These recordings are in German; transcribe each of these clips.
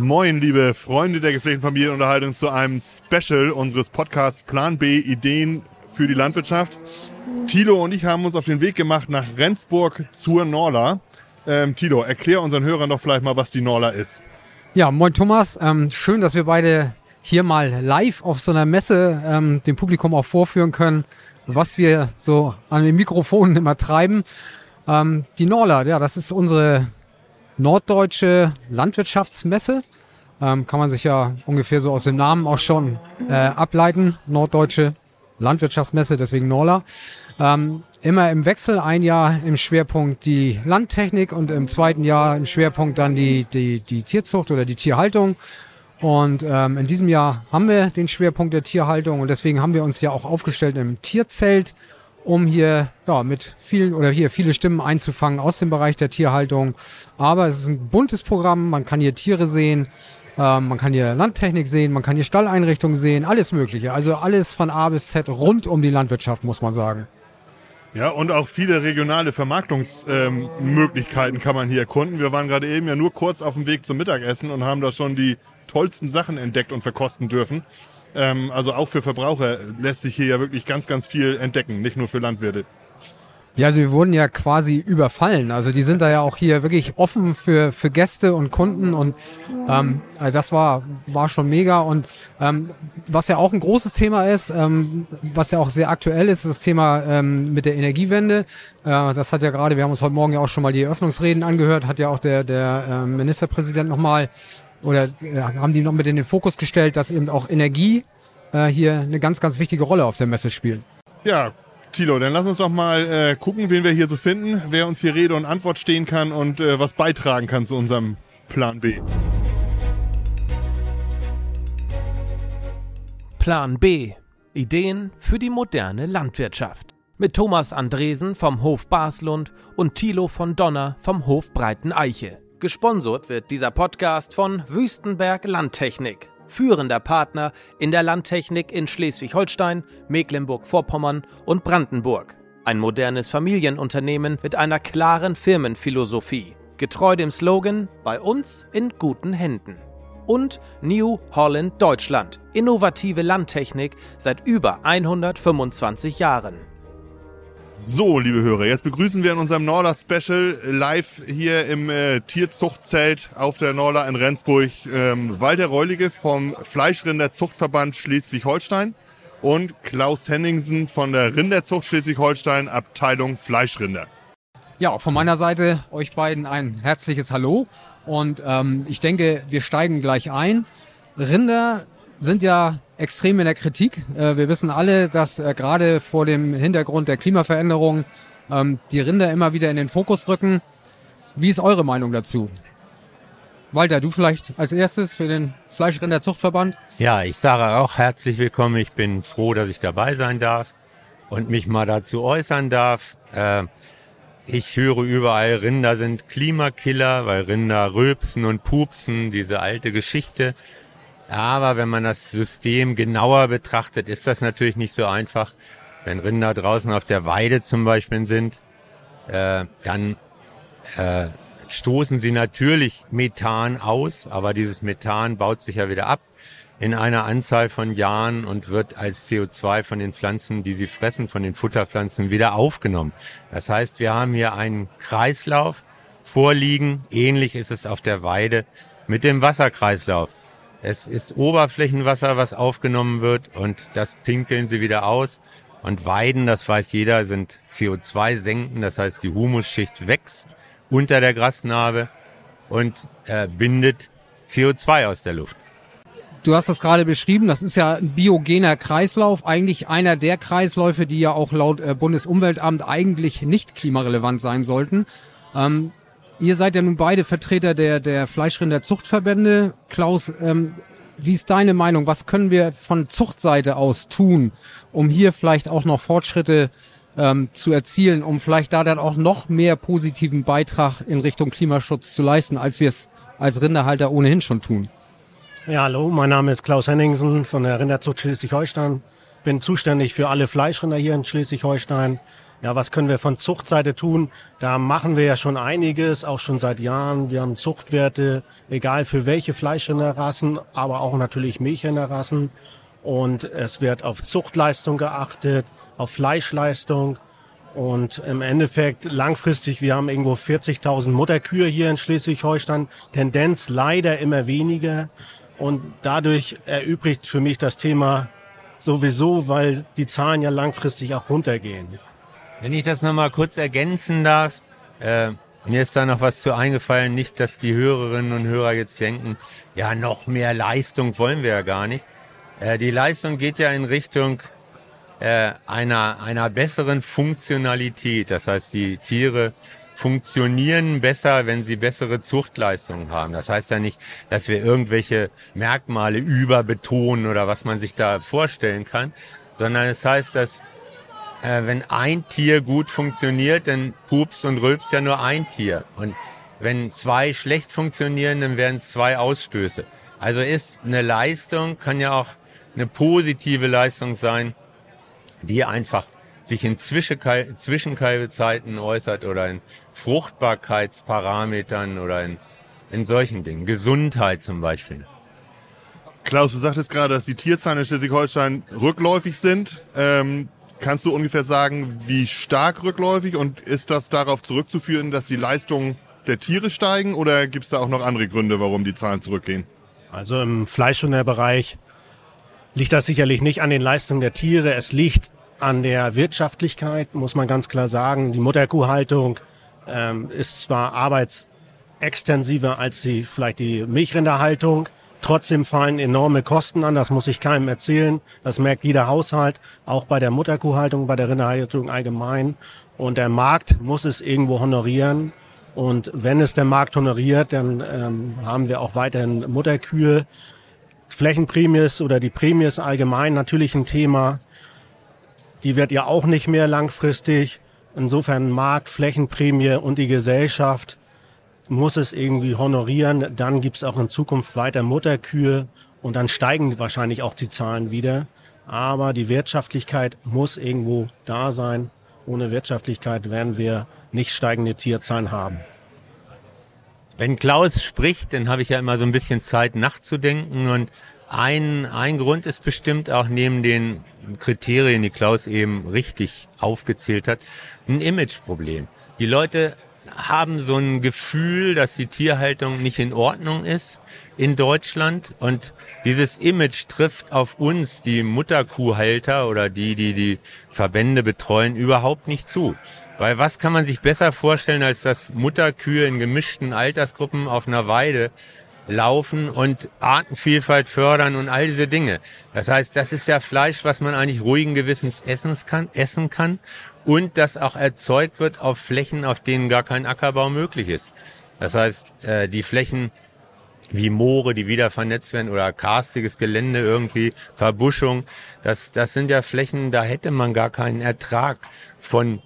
Moin, liebe Freunde der gepflegten Familienunterhaltung zu einem Special unseres Podcasts Plan B Ideen für die Landwirtschaft. Tilo und ich haben uns auf den Weg gemacht nach Rendsburg zur Norla. Ähm, Tilo, erklär unseren Hörern doch vielleicht mal, was die Norla ist. Ja, moin Thomas. Ähm, schön, dass wir beide hier mal live auf so einer Messe ähm, dem Publikum auch vorführen können, was wir so an den Mikrofonen immer treiben. Ähm, die Norla, ja, das ist unsere norddeutsche Landwirtschaftsmesse. Ähm, kann man sich ja ungefähr so aus dem Namen auch schon äh, ableiten. Norddeutsche Landwirtschaftsmesse, deswegen Norla. Ähm, immer im Wechsel, ein Jahr im Schwerpunkt die Landtechnik und im zweiten Jahr im Schwerpunkt dann die, die, die Tierzucht oder die Tierhaltung. Und ähm, in diesem Jahr haben wir den Schwerpunkt der Tierhaltung und deswegen haben wir uns ja auch aufgestellt im Tierzelt um hier ja, mit vielen oder hier viele Stimmen einzufangen aus dem Bereich der Tierhaltung. Aber es ist ein buntes Programm, man kann hier Tiere sehen, äh, man kann hier Landtechnik sehen, man kann hier Stalleinrichtungen sehen, alles Mögliche. Also alles von A bis Z rund um die Landwirtschaft, muss man sagen. Ja, und auch viele regionale Vermarktungsmöglichkeiten ähm, kann man hier erkunden. Wir waren gerade eben ja nur kurz auf dem Weg zum Mittagessen und haben da schon die tollsten Sachen entdeckt und verkosten dürfen. Ähm, also auch für Verbraucher lässt sich hier ja wirklich ganz, ganz viel entdecken, nicht nur für Landwirte. Ja, sie wurden ja quasi überfallen. Also die sind da ja auch hier wirklich offen für, für Gäste und Kunden und ähm, also das war, war schon mega. Und ähm, was ja auch ein großes Thema ist, ähm, was ja auch sehr aktuell ist, ist das Thema ähm, mit der Energiewende. Äh, das hat ja gerade, wir haben uns heute Morgen ja auch schon mal die Eröffnungsreden angehört, hat ja auch der, der äh, Ministerpräsident nochmal oder äh, haben die noch mit in den Fokus gestellt, dass eben auch Energie äh, hier eine ganz, ganz wichtige Rolle auf der Messe spielt. Ja, Tilo, dann lass uns doch mal äh, gucken, wen wir hier so finden, wer uns hier Rede und Antwort stehen kann und äh, was beitragen kann zu unserem Plan B. Plan B. Ideen für die moderne Landwirtschaft. Mit Thomas Andresen vom Hof Baslund und Thilo von Donner vom Hof Breiten Eiche. Gesponsert wird dieser Podcast von Wüstenberg Landtechnik, führender Partner in der Landtechnik in Schleswig-Holstein, Mecklenburg-Vorpommern und Brandenburg. Ein modernes Familienunternehmen mit einer klaren Firmenphilosophie, getreu dem Slogan Bei uns in guten Händen. Und New Holland Deutschland, innovative Landtechnik seit über 125 Jahren. So, liebe Hörer, jetzt begrüßen wir in unserem Norla Special live hier im äh, Tierzuchtzelt auf der Norla in Rendsburg ähm, Walter Reulige vom Fleischrinderzuchtverband Schleswig-Holstein und Klaus Henningsen von der Rinderzucht Schleswig-Holstein, Abteilung Fleischrinder. Ja, von meiner Seite euch beiden ein herzliches Hallo und ähm, ich denke, wir steigen gleich ein. Rinder sind ja extrem in der Kritik. Äh, wir wissen alle, dass äh, gerade vor dem Hintergrund der Klimaveränderung ähm, die Rinder immer wieder in den Fokus rücken. Wie ist eure Meinung dazu? Walter, du vielleicht als erstes für den Fleischrinderzuchtverband? Ja, ich sage auch herzlich willkommen. Ich bin froh, dass ich dabei sein darf und mich mal dazu äußern darf. Äh, ich höre überall, Rinder sind Klimakiller, weil Rinder rülpsen und pupsen, diese alte Geschichte. Aber wenn man das System genauer betrachtet, ist das natürlich nicht so einfach. Wenn Rinder draußen auf der Weide zum Beispiel sind, äh, dann äh, stoßen sie natürlich Methan aus, aber dieses Methan baut sich ja wieder ab in einer Anzahl von Jahren und wird als CO2 von den Pflanzen, die sie fressen, von den Futterpflanzen wieder aufgenommen. Das heißt, wir haben hier einen Kreislauf vorliegen. Ähnlich ist es auf der Weide mit dem Wasserkreislauf. Es ist Oberflächenwasser, was aufgenommen wird und das pinkeln sie wieder aus. Und Weiden, das weiß jeder, sind CO2-Senken, das heißt die Humusschicht wächst unter der Grasnarbe und äh, bindet CO2 aus der Luft. Du hast das gerade beschrieben, das ist ja ein biogener Kreislauf, eigentlich einer der Kreisläufe, die ja auch laut äh, Bundesumweltamt eigentlich nicht klimarelevant sein sollten. Ähm, Ihr seid ja nun beide Vertreter der, der Fleischrinderzuchtverbände. Klaus, ähm, wie ist deine Meinung? Was können wir von Zuchtseite aus tun, um hier vielleicht auch noch Fortschritte ähm, zu erzielen, um vielleicht da dann auch noch mehr positiven Beitrag in Richtung Klimaschutz zu leisten, als wir es als Rinderhalter ohnehin schon tun? Ja, hallo, mein Name ist Klaus Henningsen von der Rinderzucht Schleswig-Holstein. Bin zuständig für alle Fleischrinder hier in Schleswig-Holstein. Ja, was können wir von Zuchtseite tun? Da machen wir ja schon einiges, auch schon seit Jahren. Wir haben Zuchtwerte, egal für welche Fleischrinderrassen, aber auch natürlich Milchrinderrassen. Und es wird auf Zuchtleistung geachtet, auf Fleischleistung. Und im Endeffekt langfristig, wir haben irgendwo 40.000 Mutterkühe hier in Schleswig-Holstein, Tendenz leider immer weniger. Und dadurch erübrigt für mich das Thema sowieso, weil die Zahlen ja langfristig auch runtergehen. Wenn ich das nochmal kurz ergänzen darf, äh, mir ist da noch was zu eingefallen, nicht, dass die Hörerinnen und Hörer jetzt denken, ja, noch mehr Leistung wollen wir ja gar nicht. Äh, die Leistung geht ja in Richtung äh, einer, einer besseren Funktionalität. Das heißt, die Tiere funktionieren besser, wenn sie bessere Zuchtleistungen haben. Das heißt ja nicht, dass wir irgendwelche Merkmale überbetonen oder was man sich da vorstellen kann, sondern es heißt, dass äh, wenn ein Tier gut funktioniert, dann pupst und rülpst ja nur ein Tier. Und wenn zwei schlecht funktionieren, dann werden es zwei Ausstöße. Also ist eine Leistung, kann ja auch eine positive Leistung sein, die einfach sich in Zwischenkalbezeiten äußert oder in Fruchtbarkeitsparametern oder in, in solchen Dingen. Gesundheit zum Beispiel. Klaus, du sagtest gerade, dass die Tierzahlen in Schleswig-Holstein rückläufig sind. Ähm, kannst du ungefähr sagen, wie stark rückläufig und ist das darauf zurückzuführen, dass die Leistungen der Tiere steigen oder gibt es da auch noch andere Gründe, warum die Zahlen zurückgehen? Also im Fleischhunderbereich liegt das sicherlich nicht an den Leistungen der Tiere. Es liegt an der Wirtschaftlichkeit, muss man ganz klar sagen. Die Mutterkuhhaltung ähm, ist zwar arbeitsextensiver als die, vielleicht die Milchrinderhaltung. Trotzdem fallen enorme Kosten an, das muss ich keinem erzählen. Das merkt jeder Haushalt, auch bei der Mutterkuhhaltung, bei der Rinderhaltung allgemein. Und der Markt muss es irgendwo honorieren. Und wenn es der Markt honoriert, dann ähm, haben wir auch weiterhin Mutterkühe. Flächenprämie ist oder die Prämie ist allgemein natürlich ein Thema. Die wird ja auch nicht mehr langfristig. Insofern Markt, Flächenprämie und die Gesellschaft muss es irgendwie honorieren. Dann gibt es auch in Zukunft weiter Mutterkühe und dann steigen wahrscheinlich auch die Zahlen wieder. Aber die Wirtschaftlichkeit muss irgendwo da sein. Ohne Wirtschaftlichkeit werden wir nicht steigende Tierzahlen haben. Wenn Klaus spricht, dann habe ich ja immer so ein bisschen Zeit nachzudenken und ein, ein Grund ist bestimmt auch neben den Kriterien, die Klaus eben richtig aufgezählt hat, ein Imageproblem. Die Leute haben so ein Gefühl, dass die Tierhaltung nicht in Ordnung ist in Deutschland und dieses Image trifft auf uns, die Mutterkuhhalter oder die, die die Verbände betreuen, überhaupt nicht zu. Weil was kann man sich besser vorstellen, als dass Mutterkühe in gemischten Altersgruppen auf einer Weide laufen und Artenvielfalt fördern und all diese Dinge. Das heißt, das ist ja Fleisch, was man eigentlich ruhigen Gewissens essen kann, essen kann und das auch erzeugt wird auf Flächen, auf denen gar kein Ackerbau möglich ist. Das heißt, äh, die Flächen wie Moore, die wieder vernetzt werden oder karstiges Gelände irgendwie, Verbuschung, das, das sind ja Flächen, da hätte man gar keinen Ertrag von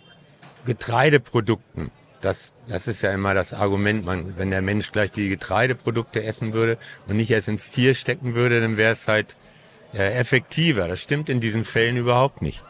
Getreideprodukten. Das, das ist ja immer das Argument, man, wenn der Mensch gleich die Getreideprodukte essen würde und nicht erst ins Tier stecken würde, dann wäre es halt äh, effektiver. Das stimmt in diesen Fällen überhaupt nicht.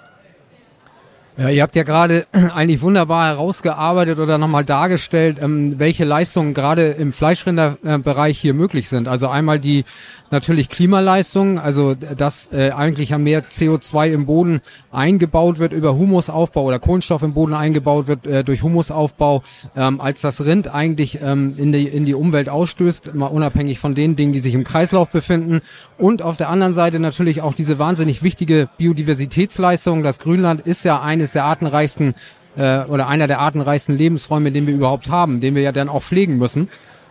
Ja, ihr habt ja gerade eigentlich wunderbar herausgearbeitet oder nochmal dargestellt, ähm, welche Leistungen gerade im Fleischrinderbereich hier möglich sind. Also einmal die natürlich Klimaleistung, also dass äh, eigentlich ja mehr CO2 im Boden eingebaut wird über Humusaufbau oder Kohlenstoff im Boden eingebaut wird äh, durch Humusaufbau, ähm, als das Rind eigentlich ähm, in, die, in die Umwelt ausstößt, mal unabhängig von den Dingen, die sich im Kreislauf befinden. Und auf der anderen Seite natürlich auch diese wahnsinnig wichtige Biodiversitätsleistung. Das Grünland ist ja eines der artenreichsten äh, oder einer der artenreichsten Lebensräume, den wir überhaupt haben, den wir ja dann auch pflegen müssen.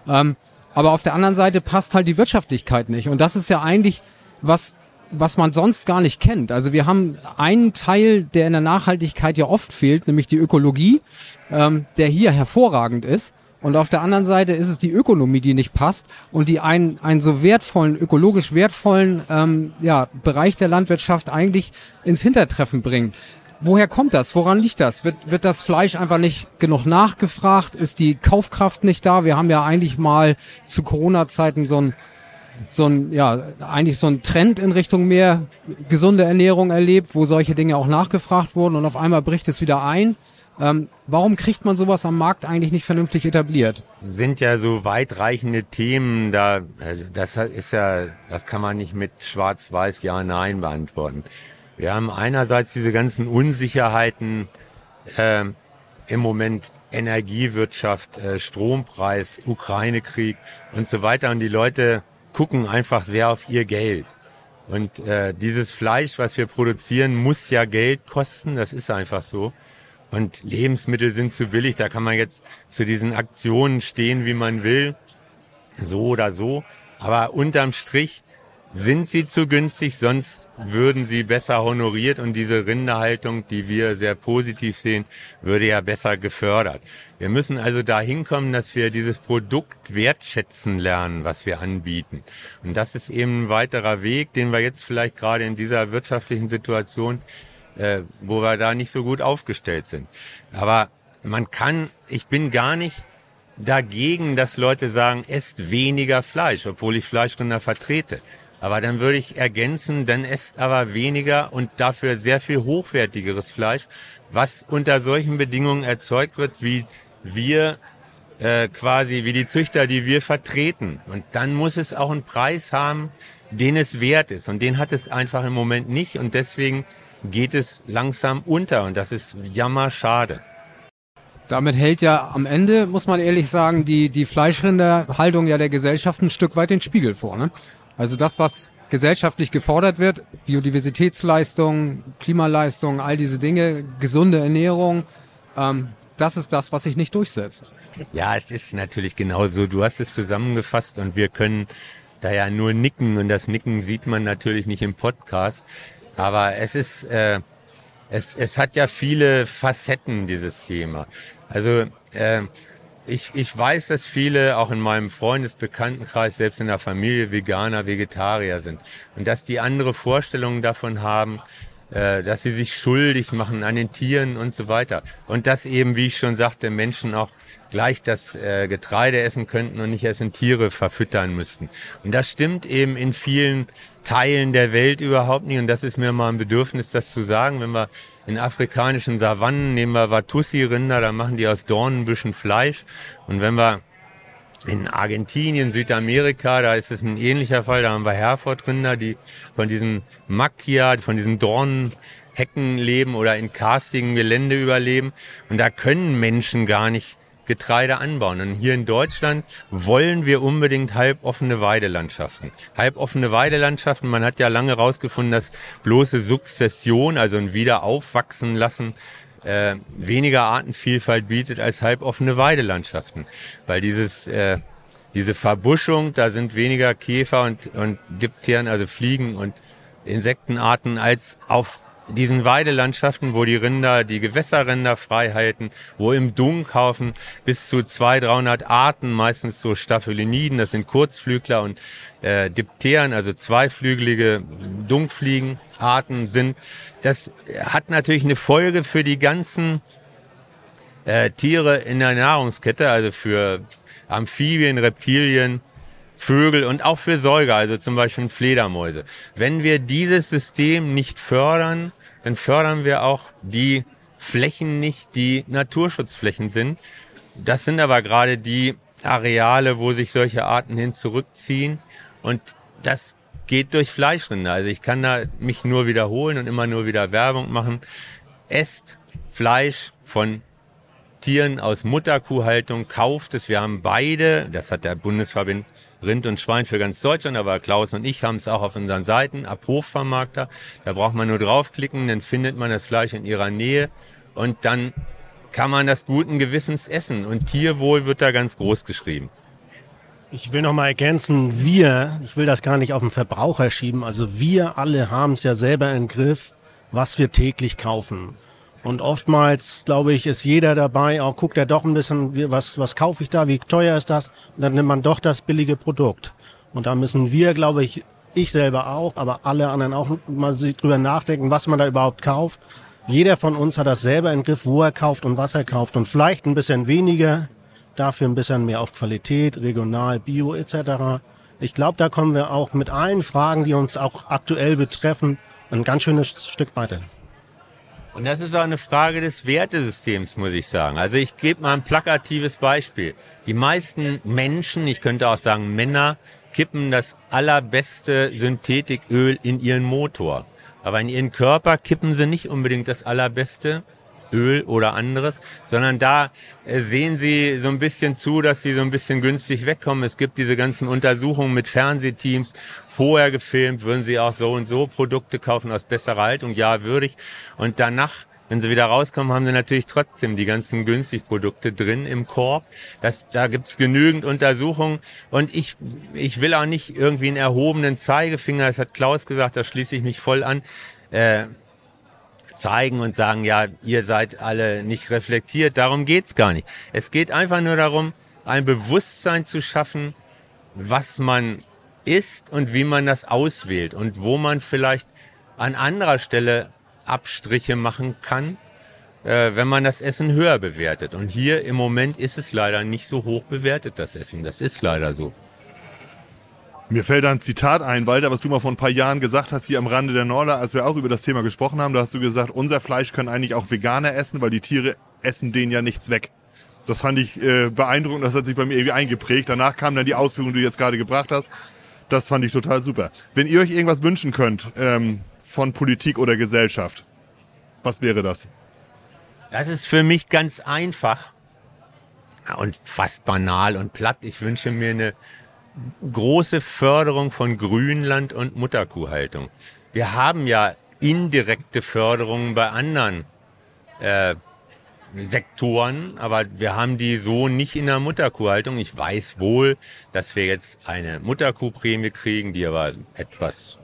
Ähm, aber auf der anderen Seite passt halt die Wirtschaftlichkeit nicht. Und das ist ja eigentlich was, was man sonst gar nicht kennt. Also wir haben einen Teil, der in der Nachhaltigkeit ja oft fehlt, nämlich die Ökologie, ähm, der hier hervorragend ist. Und auf der anderen Seite ist es die Ökonomie, die nicht passt und die einen, einen so wertvollen, ökologisch wertvollen ähm, ja, Bereich der Landwirtschaft eigentlich ins Hintertreffen bringt. Woher kommt das? Woran liegt das? Wird, wird das Fleisch einfach nicht genug nachgefragt? Ist die Kaufkraft nicht da? Wir haben ja eigentlich mal zu Corona-Zeiten so ein so ein, ja, eigentlich so ein Trend in Richtung mehr gesunde Ernährung erlebt, wo solche Dinge auch nachgefragt wurden und auf einmal bricht es wieder ein. Ähm, warum kriegt man sowas am Markt eigentlich nicht vernünftig etabliert? Sind ja so weitreichende Themen, da, das ist ja, das kann man nicht mit schwarz-weiß Ja, Nein beantworten. Wir haben einerseits diese ganzen Unsicherheiten, äh, im Moment Energiewirtschaft, äh, Strompreis, Ukraine-Krieg und so weiter. Und die Leute gucken einfach sehr auf ihr Geld. Und äh, dieses Fleisch, was wir produzieren, muss ja Geld kosten. Das ist einfach so. Und Lebensmittel sind zu billig. Da kann man jetzt zu diesen Aktionen stehen, wie man will. So oder so. Aber unterm Strich sind sie zu günstig, sonst würden sie besser honoriert und diese Rinderhaltung, die wir sehr positiv sehen, würde ja besser gefördert. Wir müssen also dahin kommen, dass wir dieses Produkt wertschätzen lernen, was wir anbieten. Und das ist eben ein weiterer Weg, den wir jetzt vielleicht gerade in dieser wirtschaftlichen Situation, äh, wo wir da nicht so gut aufgestellt sind. Aber man kann, ich bin gar nicht dagegen, dass Leute sagen, esst weniger Fleisch, obwohl ich Fleischrinder vertrete. Aber dann würde ich ergänzen, dann esst aber weniger und dafür sehr viel hochwertigeres Fleisch, was unter solchen Bedingungen erzeugt wird, wie wir äh, quasi, wie die Züchter, die wir vertreten. Und dann muss es auch einen Preis haben, den es wert ist. Und den hat es einfach im Moment nicht. Und deswegen geht es langsam unter. Und das ist jammerschade. Damit hält ja am Ende, muss man ehrlich sagen, die, die Fleischrinderhaltung ja der Gesellschaft ein Stück weit den Spiegel vor. Ne? Also das, was gesellschaftlich gefordert wird, Biodiversitätsleistung, Klimaleistung, all diese Dinge, gesunde Ernährung, ähm, das ist das, was sich nicht durchsetzt. Ja, es ist natürlich genauso. Du hast es zusammengefasst und wir können da ja nur nicken und das Nicken sieht man natürlich nicht im Podcast. Aber es ist, äh, es, es hat ja viele Facetten, dieses Thema. Also äh, ich, ich weiß, dass viele auch in meinem Freundesbekanntenkreis, selbst in der Familie, Veganer, Vegetarier sind. Und dass die andere Vorstellungen davon haben, äh, dass sie sich schuldig machen an den Tieren und so weiter. Und dass eben, wie ich schon sagte, Menschen auch gleich das äh, Getreide essen könnten und nicht erst in Tiere verfüttern müssten. Und das stimmt eben in vielen Teilen der Welt überhaupt nicht. Und das ist mir mal ein Bedürfnis, das zu sagen. Wenn wir in afrikanischen Savannen nehmen wir Watussi-Rinder, da machen die aus Dornenbüschen Fleisch. Und wenn wir in Argentinien, Südamerika, da ist es ein ähnlicher Fall, da haben wir Herford-Rinder, die von diesen Macchia, von diesen Dornenhecken leben oder in karstigen Gelände überleben. Und da können Menschen gar nicht Getreide anbauen. Und hier in Deutschland wollen wir unbedingt halboffene Weidelandschaften. Halboffene Weidelandschaften, man hat ja lange herausgefunden, dass bloße Sukzession, also ein Wiederaufwachsen lassen, äh, weniger Artenvielfalt bietet als halboffene Weidelandschaften. Weil dieses, äh, diese Verbuschung, da sind weniger Käfer und, und Dipteren, also Fliegen und Insektenarten als auf diesen Weidelandschaften, wo die Rinder, die Gewässerrinder frei halten, wo im Dunkhaufen bis zu 200, 300 Arten, meistens so Staphyliniden, das sind Kurzflügler und äh, Dipteren, also zweiflügelige Dunkfliegenarten sind. Das hat natürlich eine Folge für die ganzen äh, Tiere in der Nahrungskette, also für Amphibien, Reptilien, Vögel und auch für Säuger, also zum Beispiel Fledermäuse. Wenn wir dieses System nicht fördern, dann fördern wir auch die Flächen nicht, die Naturschutzflächen sind. Das sind aber gerade die Areale, wo sich solche Arten hin zurückziehen. Und das geht durch Fleischrinder. Also ich kann da mich nur wiederholen und immer nur wieder Werbung machen. Esst Fleisch von Tieren aus Mutterkuhhaltung, kauft es. Wir haben beide, das hat der Bundesverband Rind und Schwein für ganz Deutschland, aber Klaus und ich haben es auch auf unseren Seiten, ab Hochvermarkter. Da braucht man nur draufklicken, dann findet man das Fleisch in ihrer Nähe und dann kann man das guten Gewissens essen. Und Tierwohl wird da ganz groß geschrieben. Ich will noch mal ergänzen, wir, ich will das gar nicht auf den Verbraucher schieben, also wir alle haben es ja selber im Griff, was wir täglich kaufen. Und oftmals, glaube ich, ist jeder dabei, auch guckt er doch ein bisschen, was, was kaufe ich da, wie teuer ist das? Und dann nimmt man doch das billige Produkt. Und da müssen wir, glaube ich, ich selber auch, aber alle anderen auch mal sich drüber nachdenken, was man da überhaupt kauft. Jeder von uns hat das selber im Griff, wo er kauft und was er kauft. Und vielleicht ein bisschen weniger, dafür ein bisschen mehr auf Qualität, regional, bio etc. Ich glaube, da kommen wir auch mit allen Fragen, die uns auch aktuell betreffen, ein ganz schönes Stück weiter. Und das ist auch eine Frage des Wertesystems, muss ich sagen. Also ich gebe mal ein plakatives Beispiel. Die meisten Menschen, ich könnte auch sagen Männer, kippen das allerbeste Synthetiköl in ihren Motor. Aber in ihren Körper kippen sie nicht unbedingt das allerbeste Öl oder anderes, sondern da äh, sehen sie so ein bisschen zu, dass sie so ein bisschen günstig wegkommen. Es gibt diese ganzen Untersuchungen mit Fernsehteams, vorher gefilmt, würden sie auch so und so Produkte kaufen aus besserer Haltung, ja, würdig. Und danach wenn sie wieder rauskommen, haben sie natürlich trotzdem die ganzen Günstigprodukte drin im Korb. Das, da gibt's genügend Untersuchungen. Und ich, ich will auch nicht irgendwie einen erhobenen Zeigefinger, das hat Klaus gesagt, da schließe ich mich voll an, äh, zeigen und sagen, ja, ihr seid alle nicht reflektiert. Darum geht's gar nicht. Es geht einfach nur darum, ein Bewusstsein zu schaffen, was man ist und wie man das auswählt und wo man vielleicht an anderer Stelle Abstriche machen kann, äh, wenn man das Essen höher bewertet. Und hier im Moment ist es leider nicht so hoch bewertet, das Essen. Das ist leider so. Mir fällt da ein Zitat ein, Walter, was du mal vor ein paar Jahren gesagt hast, hier am Rande der Norder, als wir auch über das Thema gesprochen haben. Da hast du gesagt, unser Fleisch können eigentlich auch Veganer essen, weil die Tiere essen denen ja nichts weg. Das fand ich äh, beeindruckend, das hat sich bei mir irgendwie eingeprägt. Danach kam dann die Ausführung, die du jetzt gerade gebracht hast. Das fand ich total super. Wenn ihr euch irgendwas wünschen könnt ähm, von Politik oder Gesellschaft, was wäre das? Das ist für mich ganz einfach und fast banal und platt. Ich wünsche mir eine große Förderung von Grünland und Mutterkuhhaltung. Wir haben ja indirekte Förderungen bei anderen äh, Sektoren, aber wir haben die so nicht in der Mutterkuhhaltung. Ich weiß wohl, dass wir jetzt eine Mutterkuhprämie kriegen, die aber etwas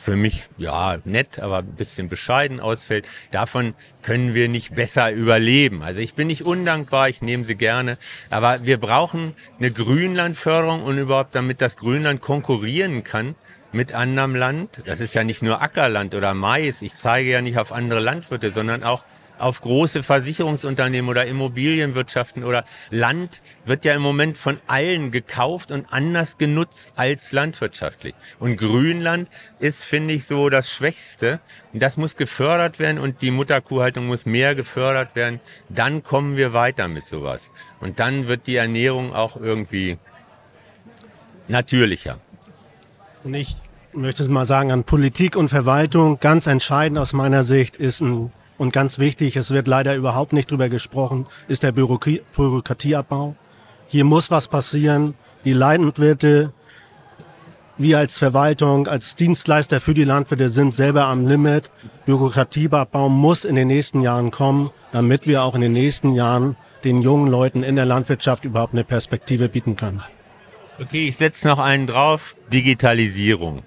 für mich ja nett, aber ein bisschen bescheiden ausfällt. Davon können wir nicht besser überleben. Also ich bin nicht undankbar, ich nehme sie gerne, aber wir brauchen eine Grünlandförderung und überhaupt damit das Grünland konkurrieren kann mit anderem Land. Das ist ja nicht nur Ackerland oder Mais. Ich zeige ja nicht auf andere Landwirte, sondern auch auf große Versicherungsunternehmen oder Immobilienwirtschaften oder Land wird ja im Moment von allen gekauft und anders genutzt als landwirtschaftlich. Und Grünland ist, finde ich, so das Schwächste. Und das muss gefördert werden und die Mutterkuhhaltung muss mehr gefördert werden. Dann kommen wir weiter mit sowas. Und dann wird die Ernährung auch irgendwie natürlicher. Und ich möchte mal sagen, an Politik und Verwaltung ganz entscheidend aus meiner Sicht ist ein und ganz wichtig, es wird leider überhaupt nicht drüber gesprochen, ist der Bürokratie Bürokratieabbau. Hier muss was passieren. Die Landwirte, wir als Verwaltung, als Dienstleister für die Landwirte sind selber am Limit. Bürokratieabbau muss in den nächsten Jahren kommen, damit wir auch in den nächsten Jahren den jungen Leuten in der Landwirtschaft überhaupt eine Perspektive bieten können. Okay, ich setze noch einen drauf. Digitalisierung.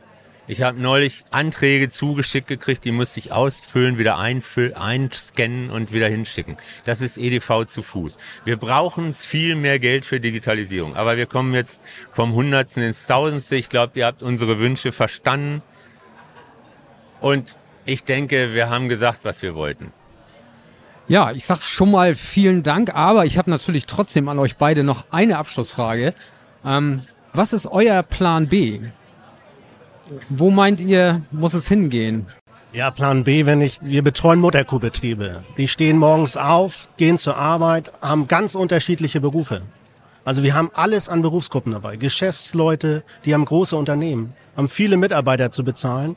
Ich habe neulich Anträge zugeschickt gekriegt, die musste ich ausfüllen, wieder einfüllen, einscannen und wieder hinschicken. Das ist EDV zu Fuß. Wir brauchen viel mehr Geld für Digitalisierung. Aber wir kommen jetzt vom Hundertsten ins Tausendste. Ich glaube, ihr habt unsere Wünsche verstanden. Und ich denke, wir haben gesagt, was wir wollten. Ja, ich sag schon mal vielen Dank, aber ich habe natürlich trotzdem an euch beide noch eine Abschlussfrage. Ähm, was ist euer Plan B? Wo meint ihr, muss es hingehen? Ja, Plan B, wenn ich, wir betreuen Mutterkuhbetriebe. Die stehen morgens auf, gehen zur Arbeit, haben ganz unterschiedliche Berufe. Also wir haben alles an Berufsgruppen dabei. Geschäftsleute, die haben große Unternehmen, haben viele Mitarbeiter zu bezahlen.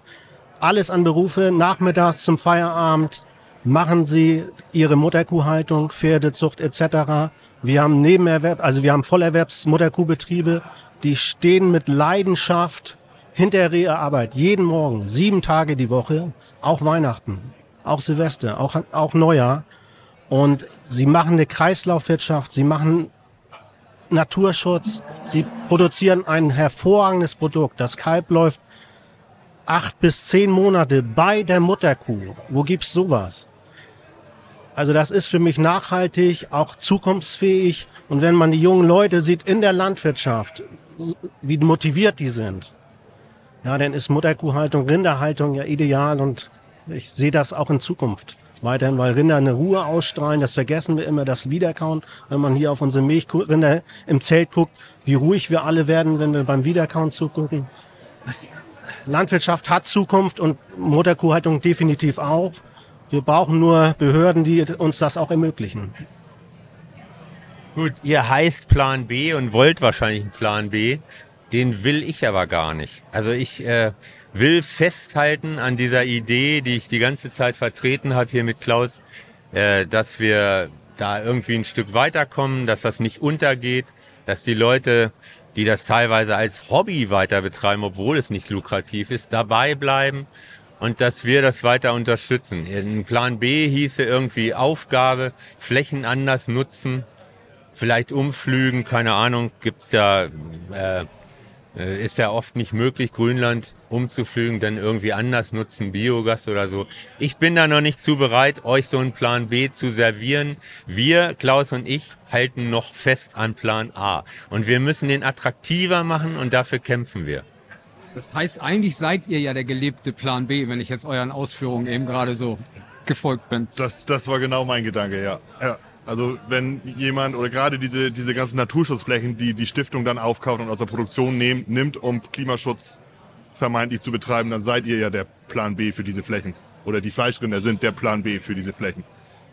Alles an Berufe, nachmittags zum Feierabend machen sie ihre Mutterkuhhaltung, Pferdezucht etc. Wir haben Nebenerwerb, also wir haben Vollerwerbs-Mutterkuhbetriebe, die stehen mit Leidenschaft hinter ihrer Arbeit, jeden Morgen, sieben Tage die Woche, auch Weihnachten, auch Silvester, auch, auch Neujahr. Und sie machen eine Kreislaufwirtschaft, sie machen Naturschutz, sie produzieren ein hervorragendes Produkt. Das Kalb läuft acht bis zehn Monate bei der Mutterkuh. Wo gibt's sowas? Also das ist für mich nachhaltig, auch zukunftsfähig. Und wenn man die jungen Leute sieht in der Landwirtschaft, wie motiviert die sind, ja, dann ist Mutterkuhhaltung, Rinderhaltung ja ideal und ich sehe das auch in Zukunft. weiterhin, weil Rinder eine Ruhe ausstrahlen. Das vergessen wir immer, das Wiederkauen. Wenn man hier auf unsere Milchrinder im Zelt guckt, wie ruhig wir alle werden, wenn wir beim Wiederkauen zugucken. Landwirtschaft hat Zukunft und Mutterkuhhaltung definitiv auch. Wir brauchen nur Behörden, die uns das auch ermöglichen. Gut, ihr heißt Plan B und wollt wahrscheinlich einen Plan B. Den will ich aber gar nicht. Also ich äh, will festhalten an dieser Idee, die ich die ganze Zeit vertreten habe hier mit Klaus, äh, dass wir da irgendwie ein Stück weiterkommen, dass das nicht untergeht, dass die Leute, die das teilweise als Hobby weiter betreiben, obwohl es nicht lukrativ ist, dabei bleiben und dass wir das weiter unterstützen. In Plan B hieße irgendwie Aufgabe, Flächen anders nutzen, vielleicht umflügen, keine Ahnung, gibt's ja äh, äh, ist ja oft nicht möglich, Grünland umzuflügen, dann irgendwie anders nutzen, Biogas oder so. Ich bin da noch nicht zu bereit, euch so einen Plan B zu servieren. Wir, Klaus und ich, halten noch fest an Plan A. Und wir müssen den attraktiver machen und dafür kämpfen wir. Das heißt, eigentlich seid ihr ja der gelebte Plan B, wenn ich jetzt euren Ausführungen eben gerade so gefolgt bin. Das, das war genau mein Gedanke, ja. ja. Also wenn jemand oder gerade diese, diese ganzen Naturschutzflächen, die die Stiftung dann aufkauft und aus der Produktion nehm, nimmt, um Klimaschutz vermeintlich zu betreiben, dann seid ihr ja der Plan B für diese Flächen. Oder die Fleischrinder sind der Plan B für diese Flächen.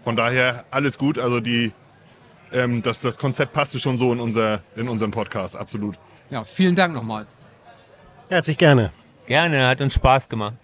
Von daher alles gut. Also die, ähm, das, das Konzept passte schon so in, unser, in unseren Podcast, absolut. Ja, vielen Dank nochmal. Herzlich gerne. Gerne, hat uns Spaß gemacht.